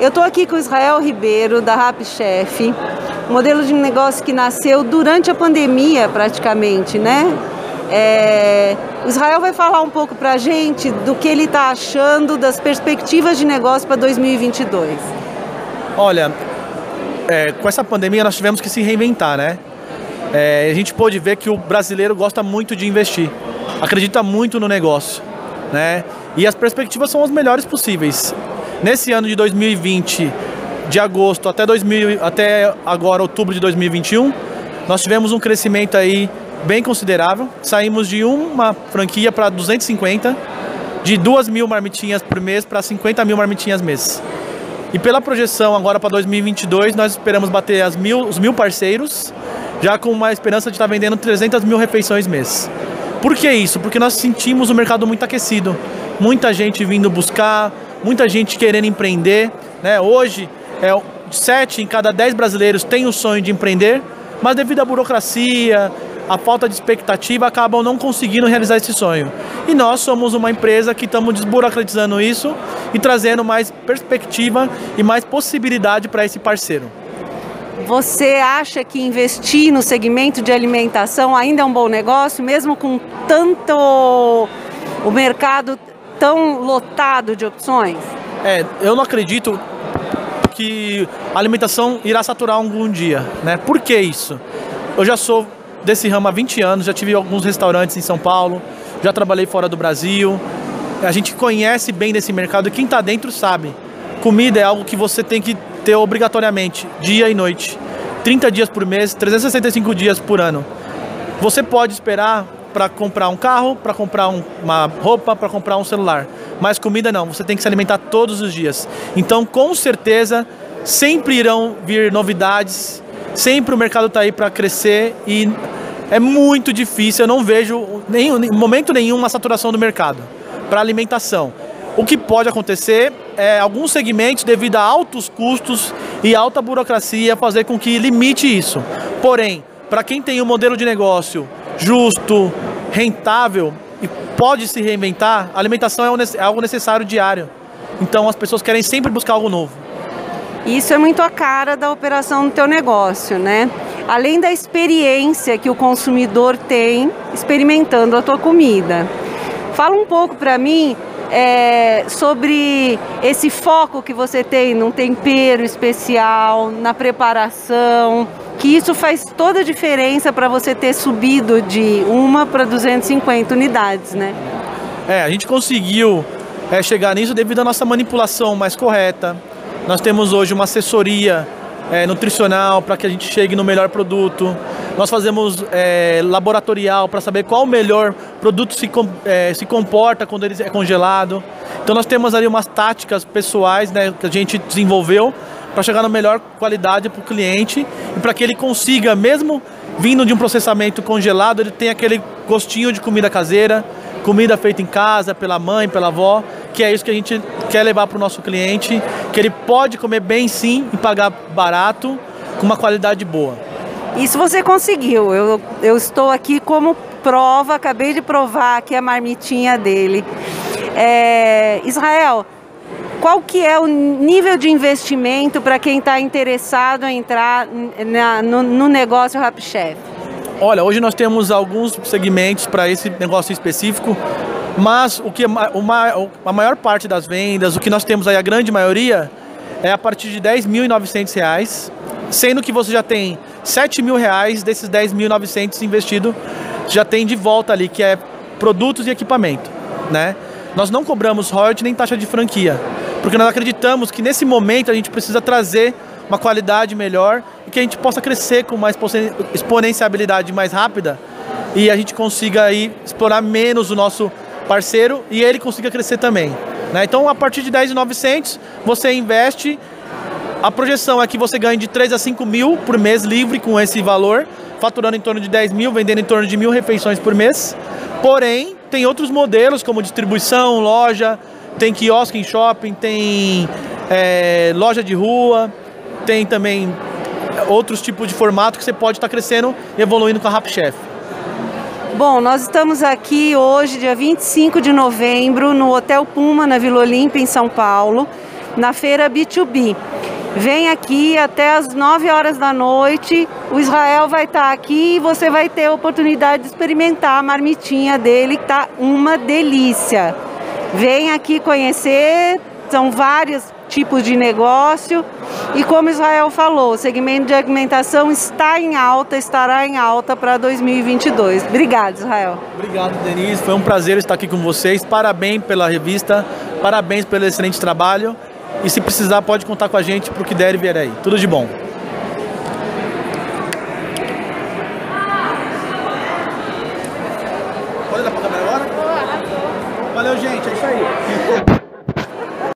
Eu estou aqui com Israel Ribeiro, da Rap Chef, modelo de negócio que nasceu durante a pandemia, praticamente, né? É, o Israel vai falar um pouco para a gente do que ele está achando das perspectivas de negócio para 2022. Olha, é, com essa pandemia nós tivemos que se reinventar, né? É, a gente pôde ver que o brasileiro gosta muito de investir, acredita muito no negócio, né? E as perspectivas são as melhores possíveis. Nesse ano de 2020, de agosto até, 2000, até agora, outubro de 2021, nós tivemos um crescimento aí bem considerável. Saímos de uma franquia para 250, de 2 mil marmitinhas por mês para 50 mil marmitinhas mês. E pela projeção agora para 2022, nós esperamos bater as mil, os mil parceiros, já com uma esperança de estar vendendo 300 mil refeições mês. Por que isso? Porque nós sentimos o mercado muito aquecido. Muita gente vindo buscar, muita gente querendo empreender. Né? Hoje, é, 7 em cada 10 brasileiros têm o sonho de empreender, mas devido à burocracia, a falta de expectativa, acabam não conseguindo realizar esse sonho. E nós somos uma empresa que estamos desburocratizando isso e trazendo mais perspectiva e mais possibilidade para esse parceiro. Você acha que investir no segmento de alimentação ainda é um bom negócio, mesmo com tanto o mercado tão lotado de opções? É, eu não acredito que a alimentação irá saturar algum dia, né? Por que isso? Eu já sou desse ramo há 20 anos, já tive alguns restaurantes em São Paulo, já trabalhei fora do Brasil. A gente conhece bem desse mercado e quem está dentro sabe. Comida é algo que você tem que ter obrigatoriamente, dia e noite. 30 dias por mês, 365 dias por ano. Você pode esperar para comprar um carro, para comprar um, uma roupa, para comprar um celular. Mas comida não, você tem que se alimentar todos os dias. Então, com certeza, sempre irão vir novidades, sempre o mercado está aí para crescer e é muito difícil, eu não vejo nenhum, em momento nenhum uma saturação do mercado para alimentação. O que pode acontecer é alguns segmentos, devido a altos custos e alta burocracia, fazer com que limite isso. Porém, para quem tem um modelo de negócio justo, rentável e pode se reinventar, a alimentação é, é algo necessário diário. Então as pessoas querem sempre buscar algo novo. Isso é muito a cara da operação do teu negócio, né? Além da experiência que o consumidor tem experimentando a tua comida. Fala um pouco para mim é, sobre esse foco que você tem num tempero especial, na preparação, que isso faz toda a diferença para você ter subido de uma para 250 unidades, né? É, a gente conseguiu é, chegar nisso devido à nossa manipulação mais correta. Nós temos hoje uma assessoria é, nutricional para que a gente chegue no melhor produto. Nós fazemos é, laboratorial para saber qual o melhor produto se, é, se comporta quando ele é congelado. Então nós temos ali umas táticas pessoais né, que a gente desenvolveu para chegar na melhor qualidade para o cliente e para que ele consiga, mesmo vindo de um processamento congelado, ele tenha aquele gostinho de comida caseira, comida feita em casa, pela mãe, pela avó, que é isso que a gente quer levar para o nosso cliente, que ele pode comer bem sim e pagar barato, com uma qualidade boa. Isso você conseguiu. Eu, eu estou aqui como prova, acabei de provar aqui a marmitinha dele. É, Israel, qual que é o nível de investimento para quem está interessado em entrar na, no, no, negócio RapChef? Olha, hoje nós temos alguns segmentos para esse negócio específico, mas o que uma, a maior parte das vendas, o que nós temos aí, a grande maioria, é a partir de R$ 10.900, sendo que você já tem R$ 7.000 desses R$ 10.900 investido, já tem de volta ali, que é produtos e equipamento, né? Nós não cobramos royalty nem taxa de franquia porque nós acreditamos que nesse momento a gente precisa trazer uma qualidade melhor e que a gente possa crescer com uma exponenciabilidade mais rápida e a gente consiga aí explorar menos o nosso parceiro e ele consiga crescer também. Né? Então, a partir de 10.900, você investe. A projeção é que você ganhe de 3 a 5 mil por mês livre com esse valor, faturando em torno de 10 mil, vendendo em torno de mil refeições por mês. Porém, tem outros modelos como distribuição, loja, tem quiosque em shopping, tem é, loja de rua, tem também outros tipos de formato que você pode estar crescendo e evoluindo com a Rap Chef. Bom, nós estamos aqui hoje, dia 25 de novembro, no Hotel Puma, na Vila Olímpia, em São Paulo, na feira B2B. Vem aqui até as 9 horas da noite. O Israel vai estar aqui e você vai ter a oportunidade de experimentar a marmitinha dele, que tá uma delícia. Vem aqui conhecer, são vários tipos de negócio. E como Israel falou, o segmento de alimentação está em alta, estará em alta para 2022. Obrigado, Israel. Obrigado, Denise. Foi um prazer estar aqui com vocês. Parabéns pela revista, parabéns pelo excelente trabalho. E se precisar, pode contar com a gente para o que der e vier aí. Tudo de bom. Pode dar para a câmera agora? Valeu, gente. É isso aí.